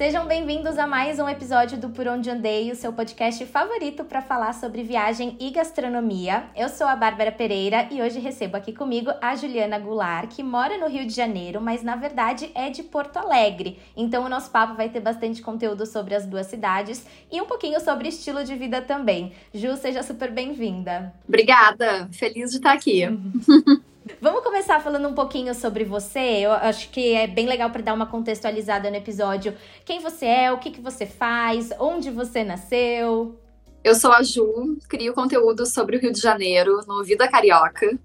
Sejam bem-vindos a mais um episódio do Por Onde Andei, o seu podcast favorito para falar sobre viagem e gastronomia. Eu sou a Bárbara Pereira e hoje recebo aqui comigo a Juliana Goulart, que mora no Rio de Janeiro, mas na verdade é de Porto Alegre. Então o nosso papo vai ter bastante conteúdo sobre as duas cidades e um pouquinho sobre estilo de vida também. Ju, seja super bem-vinda. Obrigada, feliz de estar aqui. Vamos começar falando um pouquinho sobre você. Eu acho que é bem legal para dar uma contextualizada no episódio. Quem você é, o que, que você faz, onde você nasceu. Eu sou a Ju, crio conteúdo sobre o Rio de Janeiro no Vida Carioca.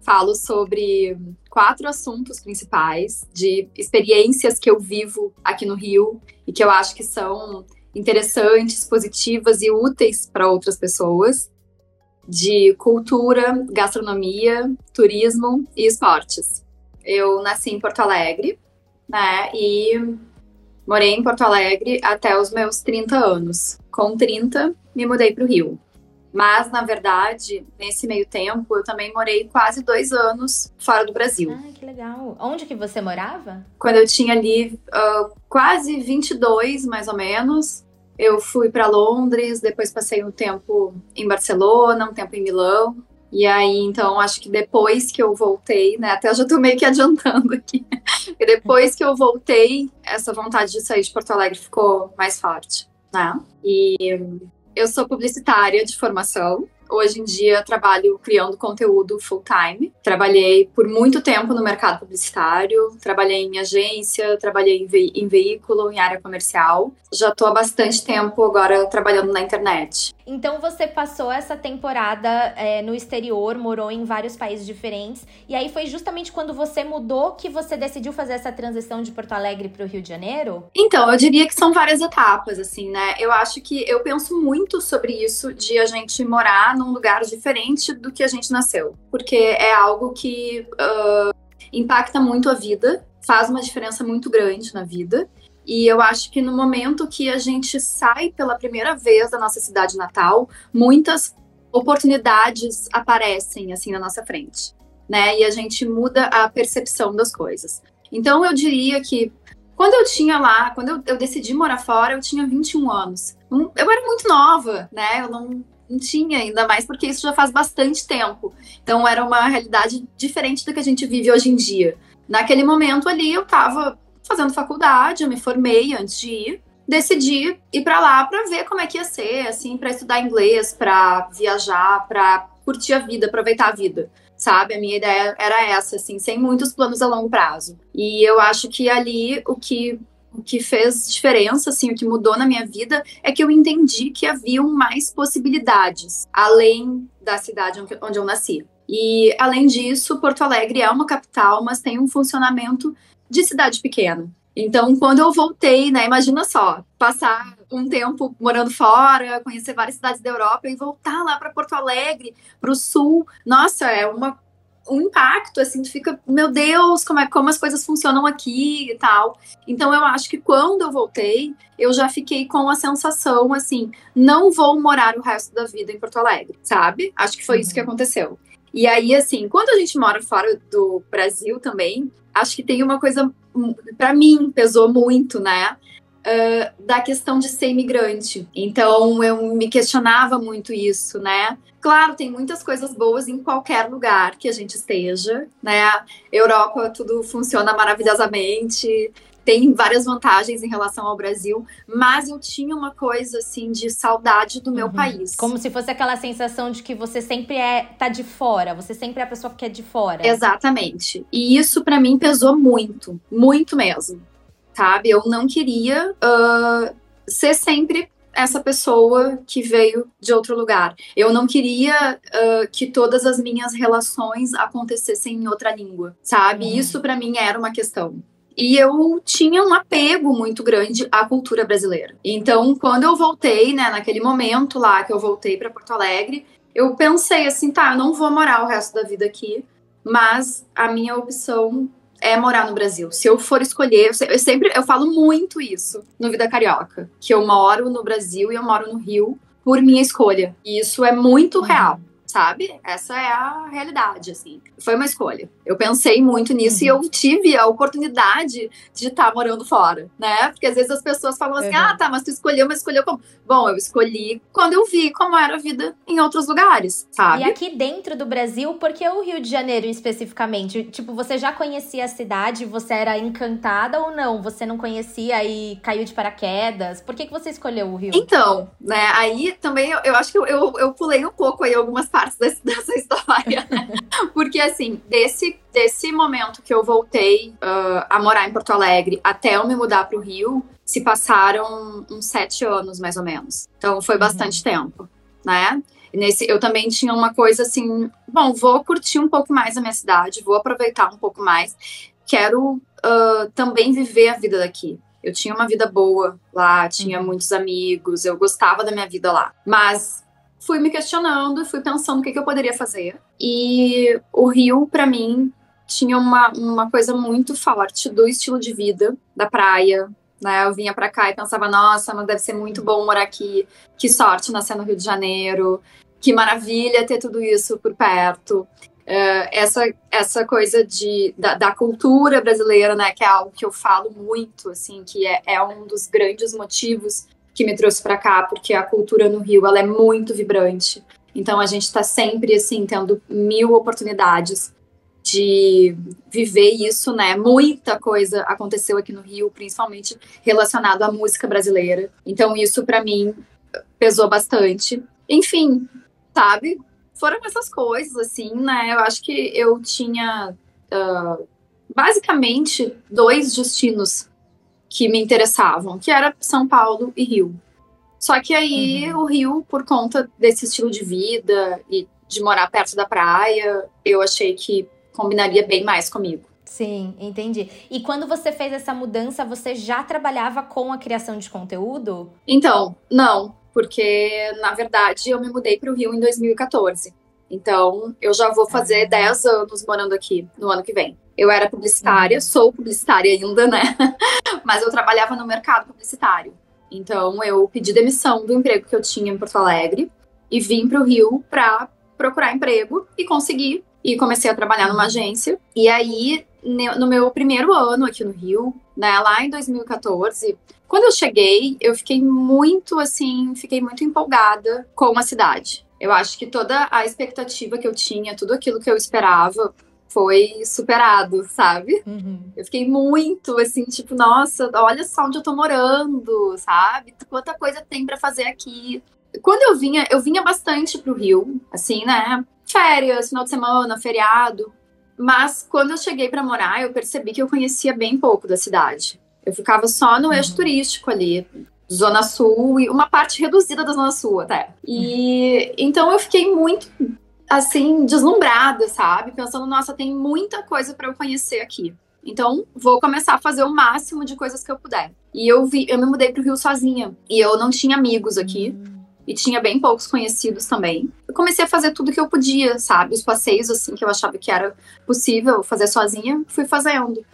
Falo sobre quatro assuntos principais de experiências que eu vivo aqui no Rio e que eu acho que são interessantes, positivas e úteis para outras pessoas de cultura, gastronomia, turismo e esportes. Eu nasci em Porto Alegre, né? E morei em Porto Alegre até os meus 30 anos. Com 30, me mudei para o Rio. Mas, na verdade, nesse meio tempo, eu também morei quase dois anos fora do Brasil. Ah, que legal. Onde que você morava? Quando eu tinha ali uh, quase 22, mais ou menos, eu fui para Londres, depois passei um tempo em Barcelona, um tempo em Milão. E aí, então, acho que depois que eu voltei, né? Até eu já tô meio que adiantando aqui. e depois que eu voltei, essa vontade de sair de Porto Alegre ficou mais forte, né? E eu sou publicitária de formação. Hoje em dia trabalho criando conteúdo full time. Trabalhei por muito tempo no mercado publicitário, trabalhei em agência, trabalhei em, ve em veículo, em área comercial. Já estou há bastante tempo agora trabalhando na internet. Então você passou essa temporada é, no exterior, morou em vários países diferentes, e aí foi justamente quando você mudou que você decidiu fazer essa transição de Porto Alegre para o Rio de Janeiro? Então, eu diria que são várias etapas, assim, né? Eu acho que eu penso muito sobre isso de a gente morar num lugar diferente do que a gente nasceu, porque é algo que uh, impacta muito a vida, faz uma diferença muito grande na vida. E eu acho que no momento que a gente sai pela primeira vez da nossa cidade natal, muitas oportunidades aparecem assim na nossa frente, né? E a gente muda a percepção das coisas. Então eu diria que quando eu tinha lá, quando eu, eu decidi morar fora, eu tinha 21 anos. Eu era muito nova, né? Eu não, não tinha ainda mais porque isso já faz bastante tempo. Então era uma realidade diferente da que a gente vive hoje em dia. Naquele momento ali eu tava fazendo faculdade, eu me formei antes de ir. Decidi ir para lá para ver como é que ia ser, assim, para estudar inglês, para viajar, para curtir a vida, aproveitar a vida, sabe? A minha ideia era essa, assim, sem muitos planos a longo prazo. E eu acho que ali o que o que fez diferença, assim, o que mudou na minha vida é que eu entendi que haviam mais possibilidades além da cidade onde eu nasci. E além disso, Porto Alegre é uma capital, mas tem um funcionamento de cidade pequena. Então, quando eu voltei, né, imagina só, passar um tempo morando fora, conhecer várias cidades da Europa e voltar lá para Porto Alegre, para o sul, nossa, é uma um impacto, assim, tu fica, meu Deus, como, é, como as coisas funcionam aqui e tal. Então eu acho que quando eu voltei, eu já fiquei com a sensação, assim, não vou morar o resto da vida em Porto Alegre, sabe? Acho que foi uhum. isso que uhum. aconteceu. E aí, assim, quando a gente mora fora do Brasil também, acho que tem uma coisa, para mim, pesou muito, né? Uh, da questão de ser imigrante. Então, eu me questionava muito isso, né? Claro, tem muitas coisas boas em qualquer lugar que a gente esteja, né? Europa, tudo funciona maravilhosamente tem várias vantagens em relação ao Brasil, mas eu tinha uma coisa assim de saudade do meu uhum. país. Como se fosse aquela sensação de que você sempre é tá de fora, você sempre é a pessoa que é de fora. Exatamente. E isso para mim pesou muito, muito mesmo. Sabe? Eu não queria uh, ser sempre essa pessoa que veio de outro lugar. Eu não queria uh, que todas as minhas relações acontecessem em outra língua, sabe? Uhum. Isso para mim era uma questão. E eu tinha um apego muito grande à cultura brasileira. Então, quando eu voltei, né, naquele momento lá que eu voltei para Porto Alegre, eu pensei assim, tá, eu não vou morar o resto da vida aqui, mas a minha opção é morar no Brasil. Se eu for escolher, eu sempre eu falo muito isso no Vida Carioca, que eu moro no Brasil e eu moro no Rio por minha escolha. E isso é muito uhum. real sabe? Essa é a realidade, assim. Foi uma escolha. Eu pensei muito nisso uhum. e eu tive a oportunidade de estar tá morando fora, né? Porque às vezes as pessoas falam assim: uhum. ah, tá, mas tu escolheu, mas escolheu como? Bom, eu escolhi quando eu vi como era a vida em outros lugares, sabe? E aqui dentro do Brasil, por que o Rio de Janeiro especificamente? Tipo, você já conhecia a cidade, você era encantada ou não? Você não conhecia e caiu de paraquedas? Por que, que você escolheu o Rio? Então, né, aí também eu, eu acho que eu, eu, eu pulei um pouco aí algumas partes partes desse, dessa história. Porque, assim, desse, desse momento que eu voltei uh, a morar em Porto Alegre até eu me mudar para o Rio, se passaram uns sete anos, mais ou menos. Então, foi uhum. bastante uhum. tempo, né? Nesse, eu também tinha uma coisa assim, bom, vou curtir um pouco mais a minha cidade, vou aproveitar um pouco mais, quero uh, também viver a vida daqui. Eu tinha uma vida boa lá, tinha uhum. muitos amigos, eu gostava da minha vida lá. Mas fui me questionando, fui pensando o que, que eu poderia fazer. E o Rio, para mim, tinha uma, uma coisa muito forte do estilo de vida, da praia. Né? Eu vinha para cá e pensava, nossa, mas deve ser muito bom morar aqui. Que sorte nascer no Rio de Janeiro. Que maravilha ter tudo isso por perto. Uh, essa, essa coisa de, da, da, cultura brasileira, né, que é algo que eu falo muito, assim, que é, é um dos grandes motivos que me trouxe para cá, porque a cultura no Rio ela é muito vibrante. Então a gente está sempre assim tendo mil oportunidades de viver isso, né? Muita coisa aconteceu aqui no Rio, principalmente relacionado à música brasileira. Então isso para mim pesou bastante. Enfim, sabe? Foram essas coisas assim, né? Eu acho que eu tinha uh, basicamente dois destinos que me interessavam, que era São Paulo e Rio. Só que aí uhum. o Rio, por conta desse estilo de vida e de morar perto da praia, eu achei que combinaria bem mais comigo. Sim, entendi. E quando você fez essa mudança, você já trabalhava com a criação de conteúdo? Então, não, porque na verdade eu me mudei para o Rio em 2014. Então, eu já vou fazer 10 ah. anos morando aqui no ano que vem. Eu era publicitária, uhum. sou publicitária ainda, né? Mas eu trabalhava no mercado publicitário. Então, eu pedi demissão do emprego que eu tinha em Porto Alegre e vim para o Rio para procurar emprego e consegui. E comecei a trabalhar numa agência. E aí, no meu primeiro ano aqui no Rio, né, lá em 2014, quando eu cheguei, eu fiquei muito assim, fiquei muito empolgada com a cidade. Eu acho que toda a expectativa que eu tinha, tudo aquilo que eu esperava, foi superado, sabe? Uhum. Eu fiquei muito assim, tipo, nossa, olha só onde eu tô morando, sabe? Quanta coisa tem para fazer aqui. Quando eu vinha, eu vinha bastante pro Rio, assim, né? Férias, final de semana, feriado. Mas quando eu cheguei para morar, eu percebi que eu conhecia bem pouco da cidade. Eu ficava só no eixo uhum. turístico ali, Zona Sul e uma parte reduzida da Zona Sul até. E então eu fiquei muito assim deslumbrada, sabe? Pensando, nossa, tem muita coisa para eu conhecer aqui. Então, vou começar a fazer o máximo de coisas que eu puder. E eu vi, eu me mudei pro Rio sozinha e eu não tinha amigos aqui. E tinha bem poucos conhecidos também. Eu comecei a fazer tudo que eu podia, sabe? Os passeios, assim, que eu achava que era possível fazer sozinha, fui fazendo.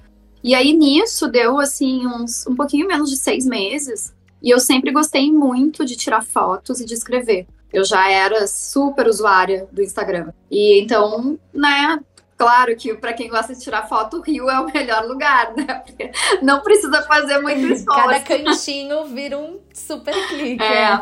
E aí, nisso, deu, assim, uns um pouquinho menos de seis meses e eu sempre gostei muito de tirar fotos e de escrever. Eu já era super usuária do Instagram. E então, né, Claro que para quem gosta de tirar foto, o Rio é o melhor lugar, né? Porque não precisa fazer muito esforço. Cada cantinho vira um super clique. É.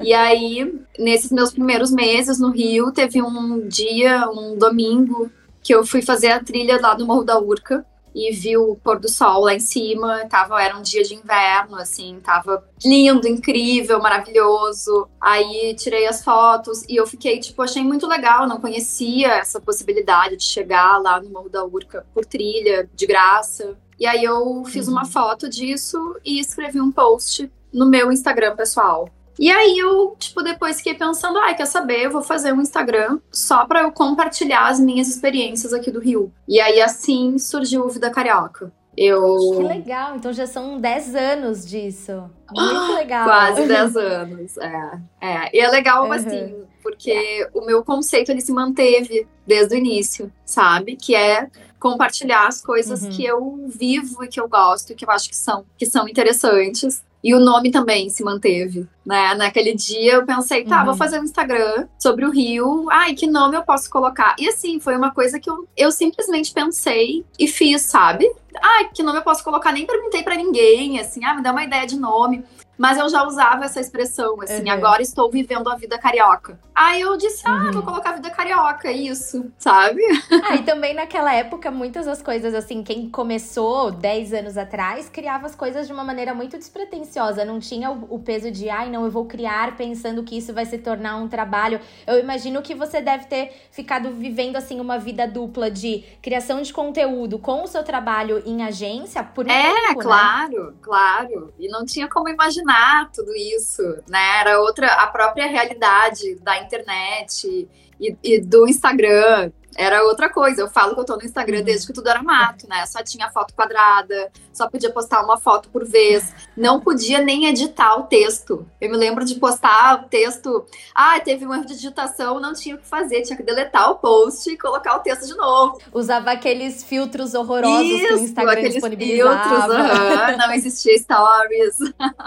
E aí, nesses meus primeiros meses no Rio, teve um dia, um domingo, que eu fui fazer a trilha lá do Morro da Urca e viu o pôr do sol lá em cima. Tava, era um dia de inverno, assim, tava lindo, incrível, maravilhoso. Aí tirei as fotos e eu fiquei, tipo, achei muito legal. Não conhecia essa possibilidade de chegar lá no Morro da Urca por trilha, de graça. E aí eu fiz uma uhum. foto disso e escrevi um post no meu Instagram pessoal. E aí eu, tipo, depois fiquei pensando, ai, ah, quer saber, eu vou fazer um Instagram só para eu compartilhar as minhas experiências aqui do Rio. E aí assim surgiu o Vida Carioca. Eu... Que legal, então já são 10 anos disso. Muito legal. Quase 10 anos, é. é. E é legal, uhum. assim, porque o meu conceito ele se manteve desde o início, sabe? Que é compartilhar as coisas uhum. que eu vivo e que eu gosto, e que eu acho que são, que são interessantes. E o nome também se manteve. né? Naquele dia eu pensei, tá, uhum. vou fazer um Instagram sobre o Rio. Ai, que nome eu posso colocar? E assim, foi uma coisa que eu, eu simplesmente pensei e fiz, sabe? Ai, que nome eu posso colocar? Nem perguntei para ninguém, assim, ah, me dá uma ideia de nome. Mas eu já usava essa expressão, assim, uhum. agora estou vivendo a vida carioca. Aí eu disse, ah, uhum. vou colocar a vida carioca, isso, sabe? Ah, e também naquela época, muitas das coisas, assim, quem começou 10 anos atrás, criava as coisas de uma maneira muito despretensiosa. Não tinha o, o peso de, ai, não, eu vou criar pensando que isso vai se tornar um trabalho. Eu imagino que você deve ter ficado vivendo, assim, uma vida dupla de criação de conteúdo com o seu trabalho em agência por um é, tempo, É, claro, né? claro. E não tinha como imaginar imaginar tudo isso, né? Era outra, a própria realidade da internet e, e do Instagram, era outra coisa. Eu falo que eu tô no Instagram desde que tudo era mato, né? Só tinha foto quadrada, só podia postar uma foto por vez. Não podia nem editar o texto. Eu me lembro de postar o texto. Ah, teve um erro de digitação, não tinha o que fazer, tinha que deletar o post e colocar o texto de novo. Usava aqueles filtros horrorosos Isso, que o Instagram disponibilizava. Filtros, uhum, não existia stories.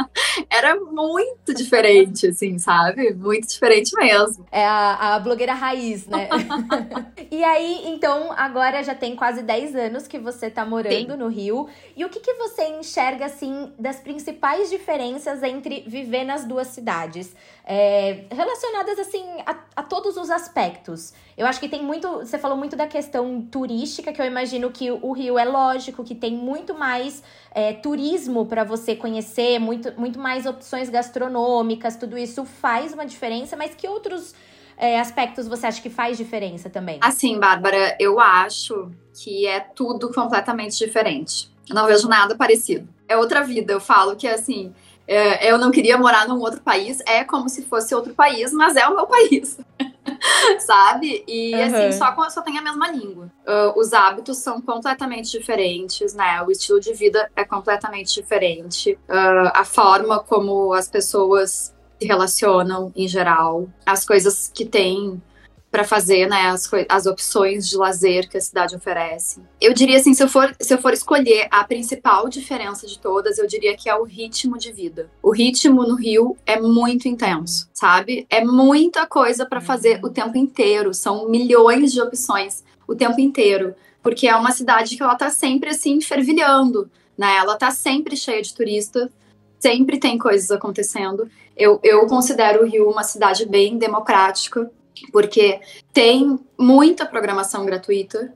era muito diferente, assim, sabe? Muito diferente mesmo. É a, a blogueira raiz, né? e aí, então, agora já tem quase 10 anos que você tá morando Sim. no Rio. E o que, que você enxerga, assim, das principais diferenças entre viver nas duas cidades? É, relacionadas, assim, a, a todos os aspectos. Eu acho que tem muito. Você falou muito da questão turística, que eu imagino que o Rio é lógico, que tem muito mais é, turismo para você conhecer, muito, muito mais opções gastronômicas, tudo isso faz uma diferença, mas que outros é, aspectos você acha que faz diferença também? Assim, Bárbara, eu acho que é tudo completamente diferente. Eu não vejo nada parecido. É outra vida. Eu falo que assim. É, eu não queria morar num outro país, é como se fosse outro país, mas é o meu país. sabe? E uhum. assim, só, só tem a mesma língua. Uh, os hábitos são completamente diferentes, né? O estilo de vida é completamente diferente. Uh, a forma como as pessoas se relacionam em geral, as coisas que tem para fazer, né, as, as opções de lazer que a cidade oferece. Eu diria assim, se eu, for, se eu for escolher a principal diferença de todas, eu diria que é o ritmo de vida. O ritmo no Rio é muito intenso, sabe? É muita coisa para fazer o tempo inteiro, são milhões de opções o tempo inteiro, porque é uma cidade que ela tá sempre assim fervilhando, né? Ela tá sempre cheia de turista, sempre tem coisas acontecendo. Eu, eu considero o Rio uma cidade bem democrática, porque tem muita programação gratuita,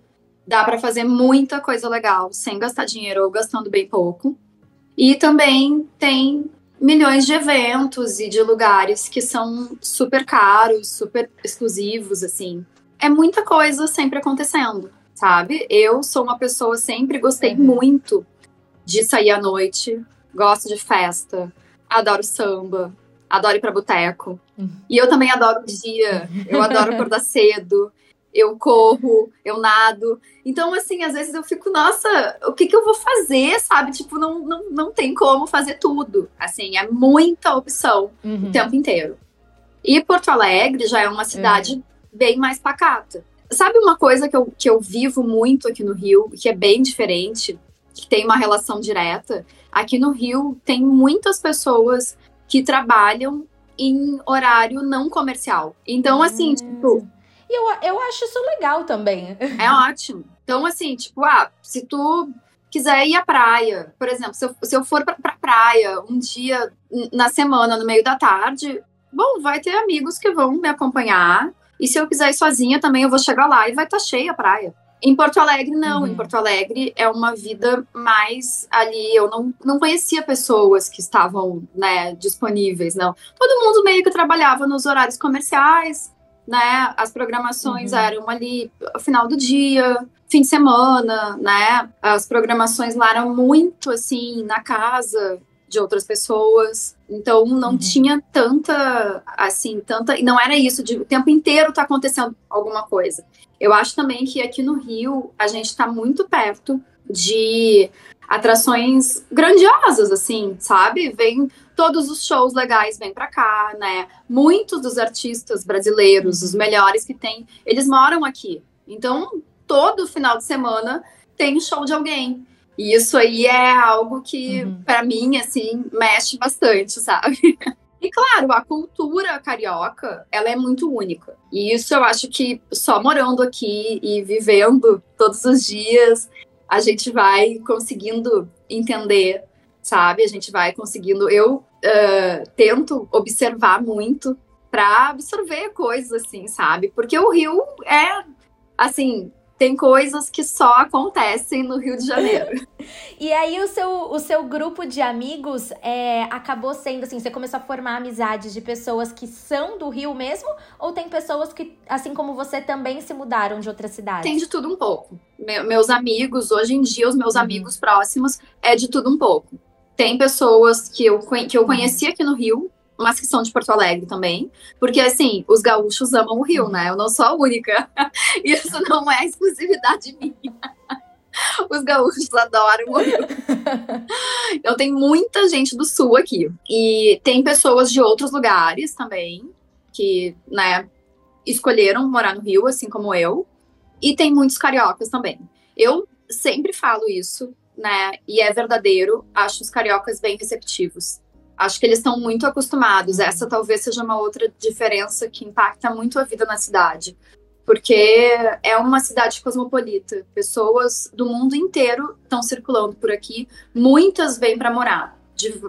dá para fazer muita coisa legal sem gastar dinheiro ou gastando bem pouco. E também tem milhões de eventos e de lugares que são super caros, super exclusivos, assim. É muita coisa sempre acontecendo, sabe? Eu sou uma pessoa sempre gostei uhum. muito de sair à noite, gosto de festa, adoro samba, adoro ir pra boteco. Uhum. E eu também adoro o dia, eu adoro acordar cedo, eu corro, eu nado. Então, assim, às vezes eu fico, nossa, o que, que eu vou fazer, sabe? Tipo, não, não, não tem como fazer tudo. Assim, é muita opção uhum. o tempo inteiro. E Porto Alegre já é uma cidade uhum. bem mais pacata. Sabe uma coisa que eu, que eu vivo muito aqui no Rio, que é bem diferente, que tem uma relação direta? Aqui no Rio tem muitas pessoas que trabalham em horário não comercial. Então, assim, hum. tipo. E eu, eu acho isso legal também. É ótimo. Então, assim, tipo, ah, se tu quiser ir à praia, por exemplo, se eu, se eu for pra, pra praia um dia na semana, no meio da tarde, bom, vai ter amigos que vão me acompanhar. E se eu quiser ir sozinha também, eu vou chegar lá e vai estar tá cheia a praia. Em Porto Alegre, não. Uhum. Em Porto Alegre é uma vida mais ali. Eu não, não conhecia pessoas que estavam né, disponíveis, não. Todo mundo meio que trabalhava nos horários comerciais, né? As programações uhum. eram ali ao final do dia, fim de semana, né? As programações lá eram muito assim, na casa de outras pessoas. Então não uhum. tinha tanta, assim, tanta. E não era isso de o tempo inteiro tá acontecendo alguma coisa. Eu acho também que aqui no Rio a gente está muito perto de atrações grandiosas, assim, sabe? Vem todos os shows legais vêm para cá, né? Muitos dos artistas brasileiros, os melhores que tem, eles moram aqui. Então, todo final de semana tem show de alguém. E isso aí é algo que, uhum. para mim, assim, mexe bastante, sabe? E claro, a cultura carioca, ela é muito única. E isso eu acho que só morando aqui e vivendo todos os dias, a gente vai conseguindo entender, sabe? A gente vai conseguindo. Eu uh, tento observar muito para absorver coisas assim, sabe? Porque o Rio é assim, tem coisas que só acontecem no Rio de Janeiro. e aí o seu, o seu grupo de amigos é, acabou sendo assim, você começou a formar amizades de pessoas que são do Rio mesmo? Ou tem pessoas que, assim como você, também se mudaram de outra cidade? Tem de tudo um pouco. Me, meus amigos, hoje em dia, os meus uhum. amigos próximos, é de tudo um pouco. Tem pessoas que eu, que eu conheci aqui no Rio, mas que são de Porto Alegre também. Porque, assim, os gaúchos amam o Rio, né? Eu não sou a única. Isso não é exclusividade minha. Os gaúchos adoram o Rio. Então, tem muita gente do Sul aqui. E tem pessoas de outros lugares também, que, né, escolheram morar no Rio, assim como eu. E tem muitos cariocas também. Eu sempre falo isso, né? E é verdadeiro. Acho os cariocas bem receptivos. Acho que eles estão muito acostumados. Essa talvez seja uma outra diferença que impacta muito a vida na cidade. Porque é uma cidade cosmopolita. Pessoas do mundo inteiro estão circulando por aqui. Muitas vêm para morar, de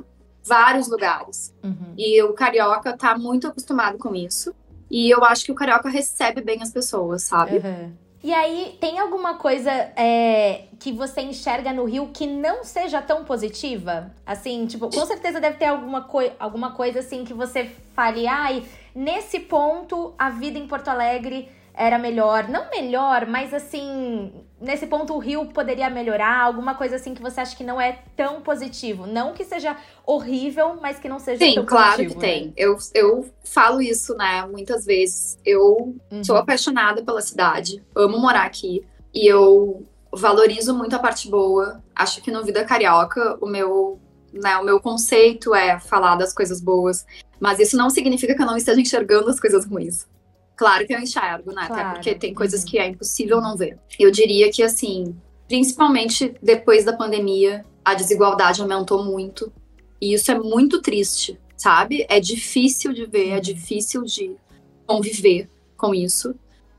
vários lugares. Uhum. E o carioca está muito acostumado com isso. E eu acho que o carioca recebe bem as pessoas, sabe? Uhum. E aí, tem alguma coisa é, que você enxerga no Rio que não seja tão positiva? Assim, tipo, com certeza deve ter alguma, coi alguma coisa assim que você fale, ai, nesse ponto a vida em Porto Alegre era melhor. Não melhor, mas assim, nesse ponto o Rio poderia melhorar, alguma coisa assim que você acha que não é tão positivo. Não que seja horrível, mas que não seja Sim, tão claro positivo. Sim, claro que né? tem. Eu, eu falo isso, né, muitas vezes. Eu uhum. sou apaixonada pela cidade, amo morar aqui. E eu valorizo muito a parte boa. Acho que no Vida Carioca, o meu, né, o meu conceito é falar das coisas boas. Mas isso não significa que eu não esteja enxergando as coisas ruins. Claro que eu enxergo, né? Claro. Até porque tem coisas uhum. que é impossível não ver. Eu diria que, assim, principalmente depois da pandemia, a desigualdade aumentou muito. E isso é muito triste, sabe? É difícil de ver, é uhum. difícil de conviver com isso.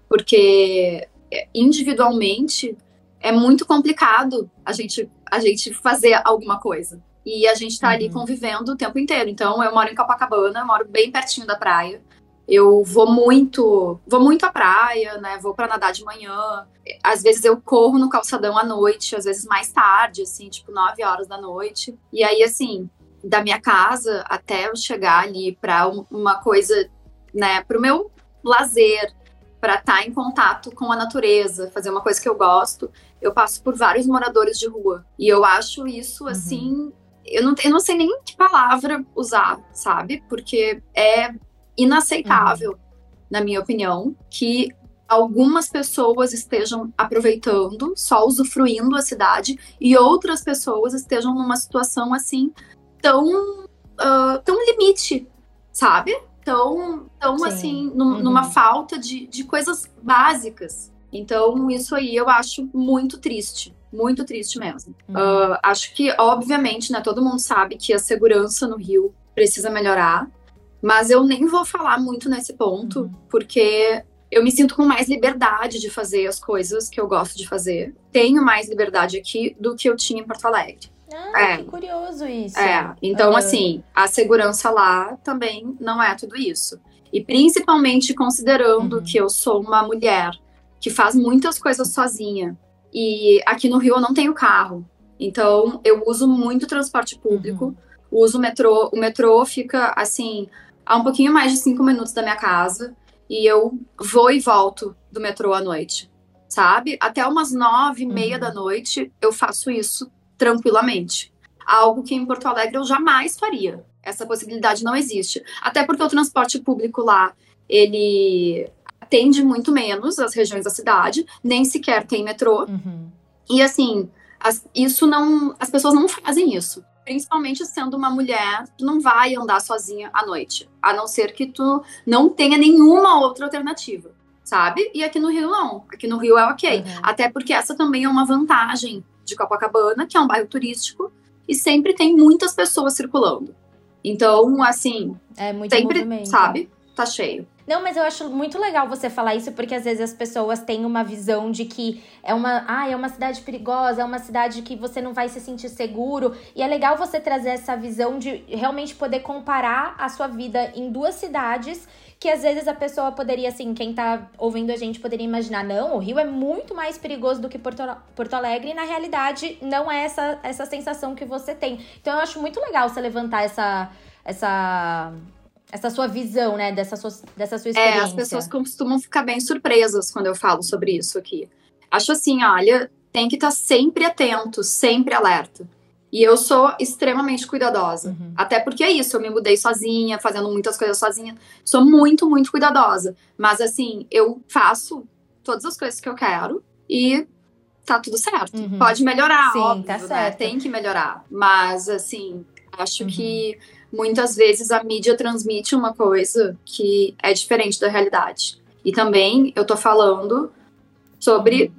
Porque é, individualmente é muito complicado a gente, a gente fazer alguma coisa. E a gente tá uhum. ali convivendo o tempo inteiro. Então, eu moro em Copacabana, moro bem pertinho da praia. Eu vou muito, vou muito à praia, né? Vou para nadar de manhã. Às vezes eu corro no calçadão à noite, às vezes mais tarde, assim, tipo 9 horas da noite. E aí assim, da minha casa até eu chegar ali para uma coisa, né, pro meu lazer, para estar tá em contato com a natureza, fazer uma coisa que eu gosto, eu passo por vários moradores de rua. E eu acho isso uhum. assim, eu não, eu não sei nem que palavra usar, sabe? Porque é inaceitável, uhum. na minha opinião, que algumas pessoas estejam aproveitando, só usufruindo a cidade, e outras pessoas estejam numa situação assim tão, uh, tão limite, sabe? Tão, tão assim, num, uhum. numa falta de, de coisas básicas. Então, isso aí eu acho muito triste. Muito triste mesmo. Uhum. Uh, acho que, obviamente, né, todo mundo sabe que a segurança no Rio precisa melhorar. Mas eu nem vou falar muito nesse ponto, uhum. porque eu me sinto com mais liberdade de fazer as coisas que eu gosto de fazer. Tenho mais liberdade aqui do que eu tinha em Porto Alegre. Ah, é. que curioso isso. É, então uhum. assim, a segurança lá também não é tudo isso. E principalmente considerando uhum. que eu sou uma mulher que faz muitas coisas sozinha. E aqui no Rio eu não tenho carro. Então eu uso muito transporte público. Uhum. Uso o metrô. O metrô fica assim a um pouquinho mais de cinco minutos da minha casa e eu vou e volto do metrô à noite, sabe? Até umas nove e meia uhum. da noite eu faço isso tranquilamente. Algo que em Porto Alegre eu jamais faria. Essa possibilidade não existe. Até porque o transporte público lá, ele atende muito menos as regiões da cidade, nem sequer tem metrô. Uhum. E assim, as, isso não. As pessoas não fazem isso principalmente sendo uma mulher, tu não vai andar sozinha à noite, a não ser que tu não tenha nenhuma outra alternativa, sabe? E aqui no Rio não, aqui no Rio é ok, uhum. até porque essa também é uma vantagem de Copacabana, que é um bairro turístico e sempre tem muitas pessoas circulando. Então, assim, é muito sempre, movimento. sabe? Tá cheio. Não, mas eu acho muito legal você falar isso, porque às vezes as pessoas têm uma visão de que é uma, ah, é uma cidade perigosa, é uma cidade que você não vai se sentir seguro. E é legal você trazer essa visão de realmente poder comparar a sua vida em duas cidades que às vezes a pessoa poderia, assim, quem tá ouvindo a gente poderia imaginar, não, o Rio é muito mais perigoso do que Porto, Porto Alegre, e na realidade não é essa, essa sensação que você tem. Então eu acho muito legal você levantar essa. essa essa sua visão, né, dessa sua, dessa sua experiência. É, as pessoas costumam ficar bem surpresas quando eu falo sobre isso aqui. Acho assim, olha, tem que estar tá sempre atento, sempre alerta. E eu sou extremamente cuidadosa. Uhum. Até porque é isso, eu me mudei sozinha, fazendo muitas coisas sozinha. Sou muito, muito cuidadosa. Mas assim, eu faço todas as coisas que eu quero e tá tudo certo. Uhum. Pode melhorar, Sim, óbvio, tá né? Tem que melhorar. Mas assim, acho uhum. que muitas vezes a mídia transmite uma coisa que é diferente da realidade. E também eu tô falando sobre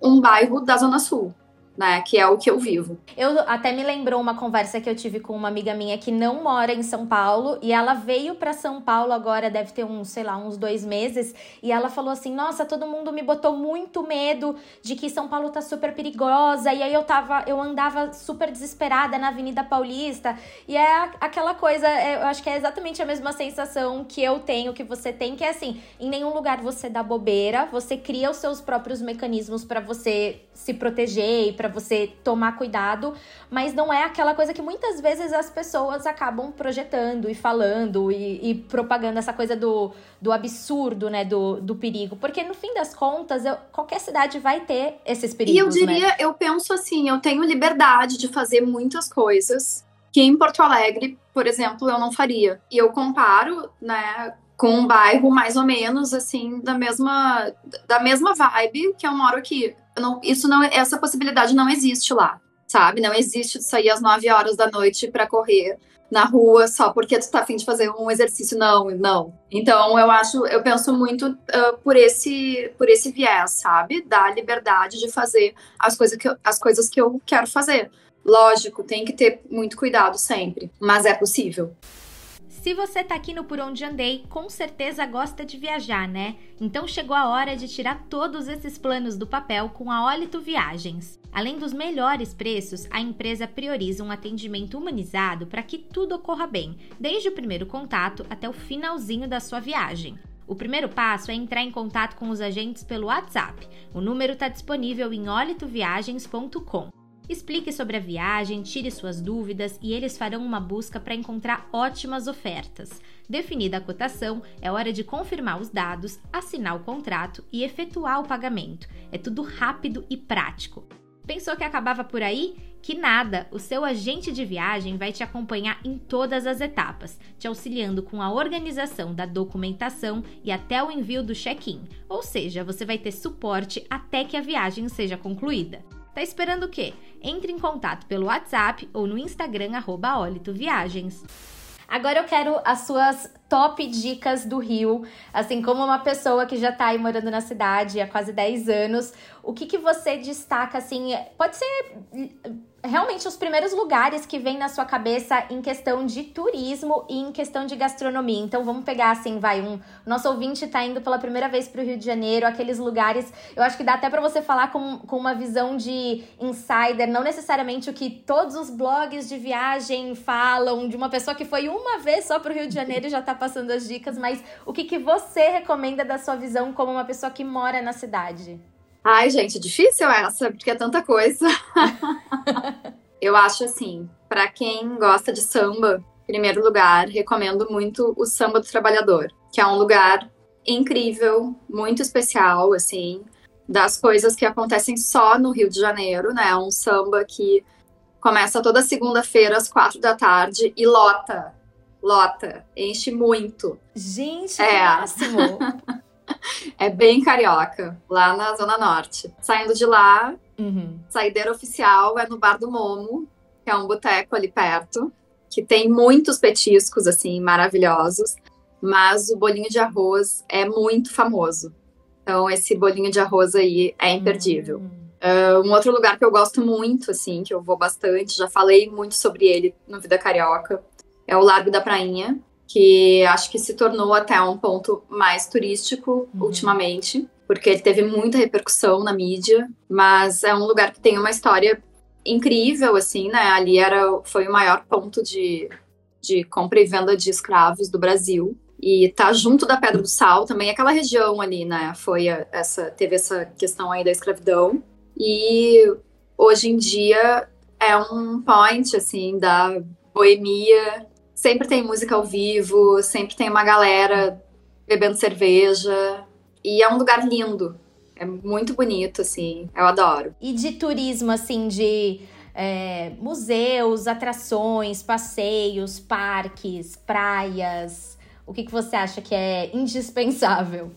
um bairro da Zona Sul né? Que é o que eu vivo. Eu até me lembrou uma conversa que eu tive com uma amiga minha que não mora em São Paulo e ela veio para São Paulo agora, deve ter uns, sei lá, uns dois meses, e ela falou assim: Nossa, todo mundo me botou muito medo de que São Paulo tá super perigosa. E aí eu tava, eu andava super desesperada na Avenida Paulista. E é aquela coisa, é, eu acho que é exatamente a mesma sensação que eu tenho, que você tem, que é assim: em nenhum lugar você dá bobeira, você cria os seus próprios mecanismos para você se proteger e para você tomar cuidado, mas não é aquela coisa que muitas vezes as pessoas acabam projetando e falando e, e propagando essa coisa do, do absurdo, né, do, do perigo, porque no fim das contas, eu, qualquer cidade vai ter esses perigos, E eu diria, né? eu penso assim, eu tenho liberdade de fazer muitas coisas que em Porto Alegre, por exemplo, eu não faria. E eu comparo, né, com um bairro mais ou menos assim da mesma da mesma vibe que eu moro aqui não, isso não, essa possibilidade não existe lá, sabe? Não existe sair às 9 horas da noite para correr na rua só porque tu tá afim de fazer um exercício, não, não. Então eu acho, eu penso muito uh, por esse por esse viés, sabe? Da liberdade de fazer as coisas que as coisas que eu quero fazer. Lógico, tem que ter muito cuidado sempre, mas é possível. Se você tá aqui no Por Onde Andei, com certeza gosta de viajar, né? Então chegou a hora de tirar todos esses planos do papel com a Olito Viagens. Além dos melhores preços, a empresa prioriza um atendimento humanizado para que tudo ocorra bem, desde o primeiro contato até o finalzinho da sua viagem. O primeiro passo é entrar em contato com os agentes pelo WhatsApp. O número está disponível em olitoviagens.com. Explique sobre a viagem, tire suas dúvidas e eles farão uma busca para encontrar ótimas ofertas. Definida a cotação, é hora de confirmar os dados, assinar o contrato e efetuar o pagamento. É tudo rápido e prático. Pensou que acabava por aí? Que nada! O seu agente de viagem vai te acompanhar em todas as etapas, te auxiliando com a organização da documentação e até o envio do check-in. Ou seja, você vai ter suporte até que a viagem seja concluída. Tá esperando o quê? Entre em contato pelo WhatsApp ou no Instagram arroba. Agora eu quero as suas top dicas do Rio, assim como uma pessoa que já tá aí morando na cidade há quase 10 anos, o que que você destaca assim, pode ser realmente os primeiros lugares que vem na sua cabeça em questão de turismo e em questão de gastronomia. Então vamos pegar assim, vai, um nosso ouvinte tá indo pela primeira vez para o Rio de Janeiro, aqueles lugares, eu acho que dá até para você falar com, com uma visão de insider, não necessariamente o que todos os blogs de viagem falam, de uma pessoa que foi uma vez só para o Rio de Janeiro e já tá passando as dicas, mas o que que você recomenda da sua visão como uma pessoa que mora na cidade? Ai, gente, difícil essa, porque é tanta coisa. eu acho assim, para quem gosta de samba, em primeiro lugar, recomendo muito o Samba do Trabalhador, que é um lugar incrível, muito especial, assim, das coisas que acontecem só no Rio de Janeiro, né? É um samba que começa toda segunda-feira às quatro da tarde e lota, lota, enche muito. Gente, é. máximo! é bem carioca, lá na Zona Norte. Saindo de lá, uhum. saideira oficial é no Bar do Momo, que é um boteco ali perto, que tem muitos petiscos, assim, maravilhosos, mas o bolinho de arroz é muito famoso. Então, esse bolinho de arroz aí é imperdível. Uhum. Uh, um outro lugar que eu gosto muito, assim, que eu vou bastante, já falei muito sobre ele no Vida Carioca, é o Largo da Prainha, que acho que se tornou até um ponto mais turístico uhum. ultimamente, porque ele teve muita repercussão na mídia, mas é um lugar que tem uma história incrível, assim, né? Ali era, foi o maior ponto de, de compra e venda de escravos do Brasil. E tá junto da Pedra do Sal também, aquela região ali, né? Foi essa, teve essa questão aí da escravidão. E hoje em dia é um point, assim, da boemia. Sempre tem música ao vivo, sempre tem uma galera bebendo cerveja. E é um lugar lindo. É muito bonito, assim. Eu adoro. E de turismo, assim, de é, museus, atrações, passeios, parques, praias. O que, que você acha que é indispensável?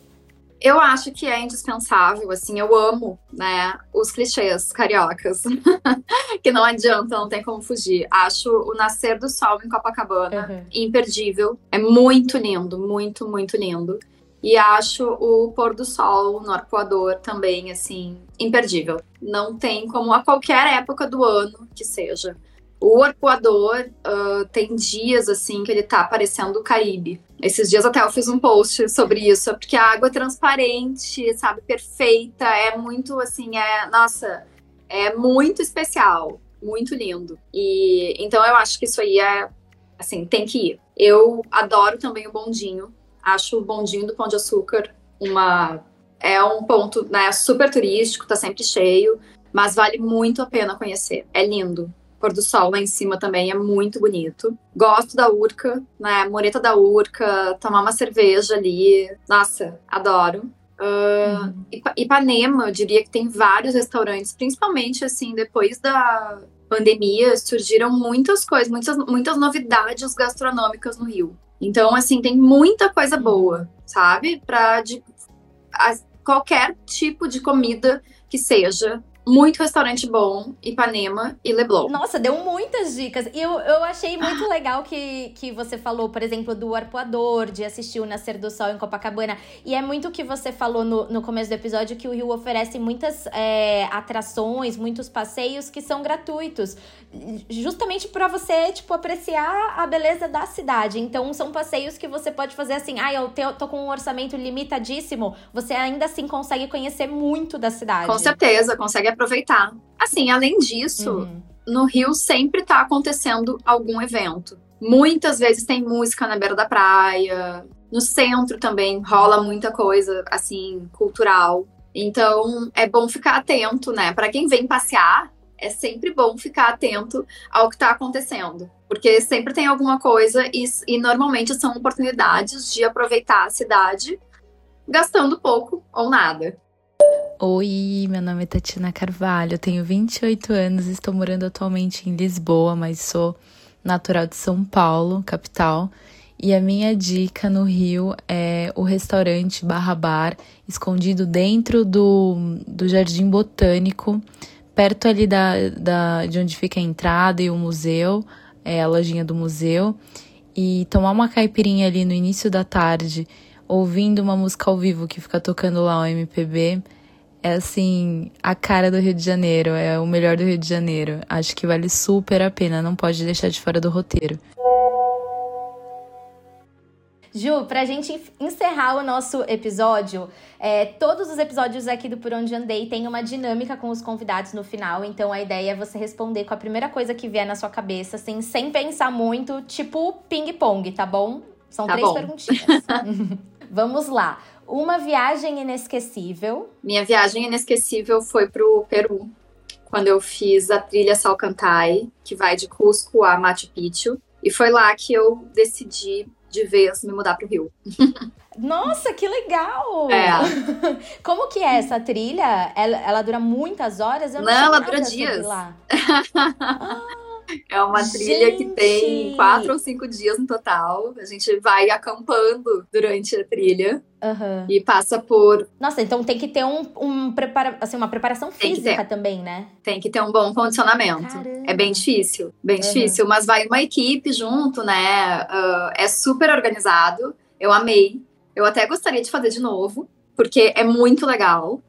Eu acho que é indispensável, assim, eu amo, né, os clichês cariocas, que não adianta, não tem como fugir. Acho o nascer do sol em Copacabana uhum. imperdível, é muito lindo, muito, muito lindo. E acho o pôr do sol no arpoador também, assim, imperdível. Não tem como a qualquer época do ano que seja. O arpoador uh, tem dias, assim, que ele tá parecendo o Caribe. Esses dias até eu fiz um post sobre isso, porque a água é transparente, sabe, perfeita, é muito, assim, é, nossa, é muito especial, muito lindo. E então eu acho que isso aí é, assim, tem que ir. Eu adoro também o bondinho, Acho o bondinho do Pão de Açúcar uma é um ponto né, super turístico, tá sempre cheio, mas vale muito a pena conhecer. É lindo. Pôr do sol lá em cima também é muito bonito. Gosto da Urca, né? Moreta da Urca, tomar uma cerveja ali. Nossa, adoro. Uh, uhum. Ipanema, eu diria que tem vários restaurantes, principalmente assim, depois da pandemia, surgiram muitas coisas, muitas, muitas novidades gastronômicas no Rio. Então, assim, tem muita coisa boa, sabe? Pra de, a, qualquer tipo de comida que seja muito restaurante bom, Ipanema e Leblon. Nossa, deu muitas dicas. E eu, eu achei muito legal que, que você falou, por exemplo, do arpoador, de assistir o Nascer do Sol em Copacabana. E é muito o que você falou no, no começo do episódio, que o Rio oferece muitas é, atrações, muitos passeios que são gratuitos. Justamente para você, tipo, apreciar a beleza da cidade. Então, são passeios que você pode fazer assim, ah, eu te, tô com um orçamento limitadíssimo. Você ainda assim consegue conhecer muito da cidade. Com certeza, consegue aproveitar. Assim, além disso, uhum. no Rio sempre tá acontecendo algum evento. Muitas vezes tem música na beira da praia. No centro também rola muita coisa, assim, cultural. Então, é bom ficar atento, né? Para quem vem passear, é sempre bom ficar atento ao que está acontecendo. Porque sempre tem alguma coisa e, e normalmente são oportunidades de aproveitar a cidade gastando pouco ou nada. Oi, meu nome é Tatiana Carvalho, tenho 28 anos, estou morando atualmente em Lisboa, mas sou natural de São Paulo, capital. E a minha dica no Rio é o restaurante Barra Bar, escondido dentro do, do Jardim Botânico, perto ali da, da, de onde fica a entrada e o museu, é a lojinha do museu. E tomar uma caipirinha ali no início da tarde, ouvindo uma música ao vivo que fica tocando lá o MPB é assim, a cara do Rio de Janeiro, é o melhor do Rio de Janeiro. Acho que vale super a pena, não pode deixar de fora do roteiro. Ju, pra gente encerrar o nosso episódio, é, todos os episódios aqui do Por Onde Andei tem uma dinâmica com os convidados no final, então a ideia é você responder com a primeira coisa que vier na sua cabeça, assim, sem pensar muito, tipo ping-pong, tá bom? São tá três bom. perguntinhas. Vamos lá. Uma viagem inesquecível. Minha viagem inesquecível foi pro Peru, quando eu fiz a trilha Salcantay, que vai de Cusco a Machu Picchu. E foi lá que eu decidi de vez me mudar pro Rio. Nossa, que legal! É. Como que é essa trilha? Ela, ela dura muitas horas? Eu não, não ela dura dias. Lá. ah. É uma trilha que tem quatro ou cinco dias no total. A gente vai acampando durante a trilha. Uhum. E passa por. Nossa, então tem que ter um, um prepara... assim, uma preparação física também, né? Tem que ter um bom condicionamento. Caramba. É bem difícil, bem uhum. difícil. Mas vai uma equipe junto, né? Uh, é super organizado. Eu amei. Eu até gostaria de fazer de novo, porque é muito legal.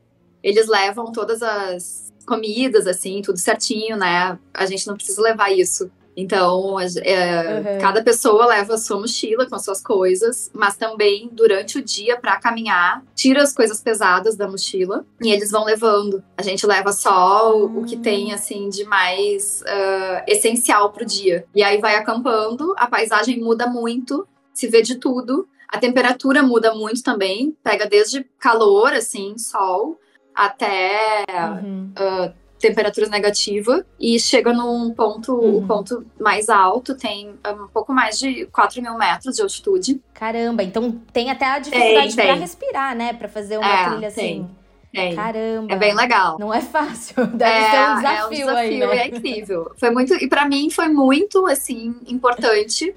Eles levam todas as comidas, assim, tudo certinho, né? A gente não precisa levar isso Então, é, uhum. cada pessoa leva a sua mochila com as suas coisas, mas também durante o dia para caminhar, tira as coisas pesadas da mochila e eles vão levando. A gente leva só uhum. o que tem assim de mais uh, essencial pro dia. E aí vai acampando, a paisagem muda muito, se vê de tudo. A temperatura muda muito também, pega desde calor, assim, sol, até uhum. uh, temperaturas negativas e chega num ponto, uhum. o ponto mais alto, tem um pouco mais de 4 mil metros de altitude. Caramba, então tem até a dificuldade para respirar, né? Para fazer uma é, trilha assim. Tem. Tem. Caramba. É bem legal. Não é fácil. Deve é, ser um desafio, é um desafio aí, né? é incrível. Foi muito, e para mim foi muito assim importante,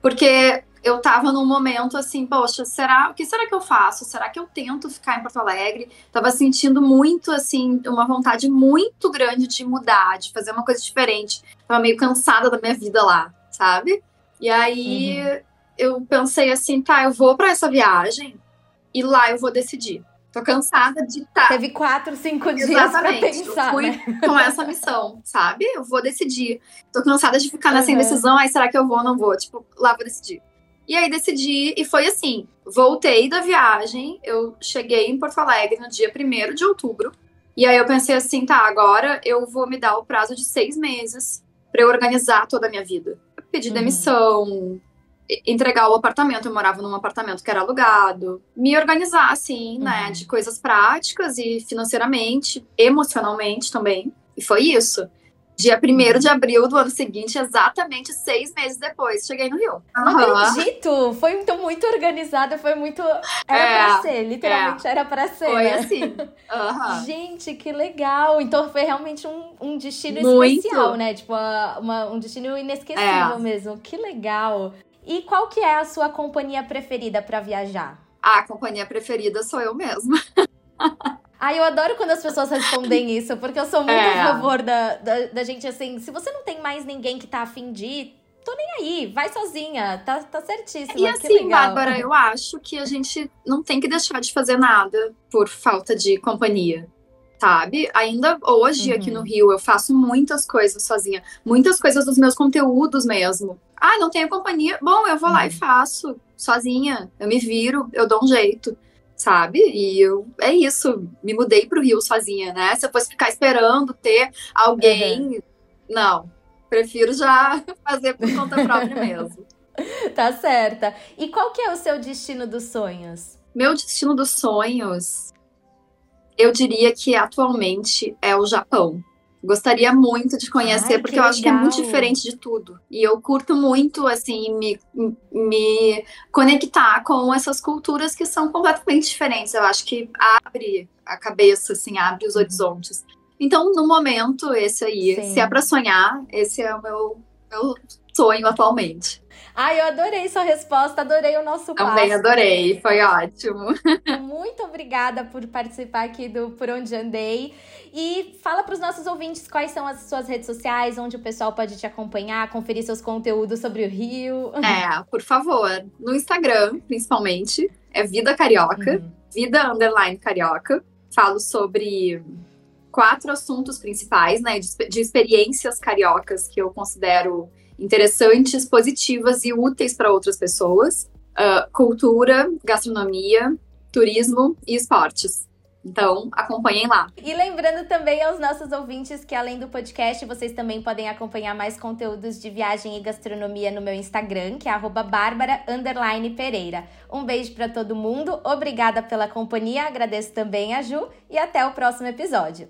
porque eu tava num momento assim, poxa, será, o que será que eu faço? Será que eu tento ficar em Porto Alegre? Tava sentindo muito assim, uma vontade muito grande de mudar, de fazer uma coisa diferente. Tava meio cansada da minha vida lá, sabe? E aí uhum. eu pensei assim, tá, eu vou para essa viagem e lá eu vou decidir. Tô cansada de estar. Tá. Teve quatro, cinco dias Exatamente. pra pensar. Eu fui né? com essa missão, sabe? Eu vou decidir. Tô cansada de ficar nessa uhum. indecisão. Ai, será que eu vou ou não vou? Tipo, lá vou decidir. E aí decidi, e foi assim: voltei da viagem, eu cheguei em Porto Alegre no dia 1 de outubro. E aí eu pensei assim: tá, agora eu vou me dar o prazo de seis meses para eu organizar toda a minha vida. Pedir uhum. demissão, entregar o apartamento. Eu morava num apartamento que era alugado. Me organizar, assim, né, uhum. né? De coisas práticas e financeiramente, emocionalmente também. E foi isso. Dia 1 de abril do ano seguinte, exatamente seis meses depois, cheguei no Rio. Não uhum. acredito! Foi então, muito organizada, foi muito. Era é, pra ser, literalmente é. era pra ser. Foi né? assim. Uhum. Gente, que legal! Então foi realmente um, um destino muito. especial, né? Tipo, uma, um destino inesquecível é. mesmo. Que legal! E qual que é a sua companhia preferida para viajar? A companhia preferida sou eu mesma. Ai, eu adoro quando as pessoas respondem isso, porque eu sou muito é. a favor da, da, da, gente, assim, se você não tem mais ninguém que tá afim de ir, tô nem aí, vai sozinha, tá, tá certíssimo. E assim, Bárbara, eu acho que a gente não tem que deixar de fazer nada por falta de companhia. Sabe? Ainda hoje, uhum. aqui no Rio, eu faço muitas coisas sozinha. Muitas coisas dos meus conteúdos mesmo. Ah, não tenho companhia? Bom, eu vou uhum. lá e uhum. faço sozinha. Eu me viro, eu dou um jeito sabe? E eu, é isso, me mudei pro Rio sozinha, né? Se eu fosse ficar esperando ter alguém, uhum. não. Prefiro já fazer por conta própria mesmo. tá certa. E qual que é o seu destino dos sonhos? Meu destino dos sonhos, eu diria que atualmente é o Japão. Gostaria muito de conhecer, Ai, porque eu legal. acho que é muito diferente de tudo. E eu curto muito, assim, me, me conectar com essas culturas que são completamente diferentes. Eu acho que abre a cabeça, assim, abre os uhum. horizontes. Então, no momento, esse aí, Sim. se é para sonhar, esse é o meu, meu sonho atualmente. Ai, eu adorei sua resposta, adorei o nosso papo. Também adorei, foi ótimo. Muito obrigada por participar aqui do Por Onde Andei. E fala para os nossos ouvintes quais são as suas redes sociais, onde o pessoal pode te acompanhar, conferir seus conteúdos sobre o Rio. É, por favor, no Instagram, principalmente, é Vida Carioca, uhum. Vida Underline Carioca. Falo sobre quatro assuntos principais, né, de, de experiências cariocas que eu considero interessantes, positivas e úteis para outras pessoas. Uh, cultura, gastronomia, turismo e esportes. Então, acompanhem lá. E lembrando também aos nossos ouvintes que, além do podcast, vocês também podem acompanhar mais conteúdos de viagem e gastronomia no meu Instagram, que é Bárbara Pereira. Um beijo para todo mundo, obrigada pela companhia, agradeço também a Ju e até o próximo episódio.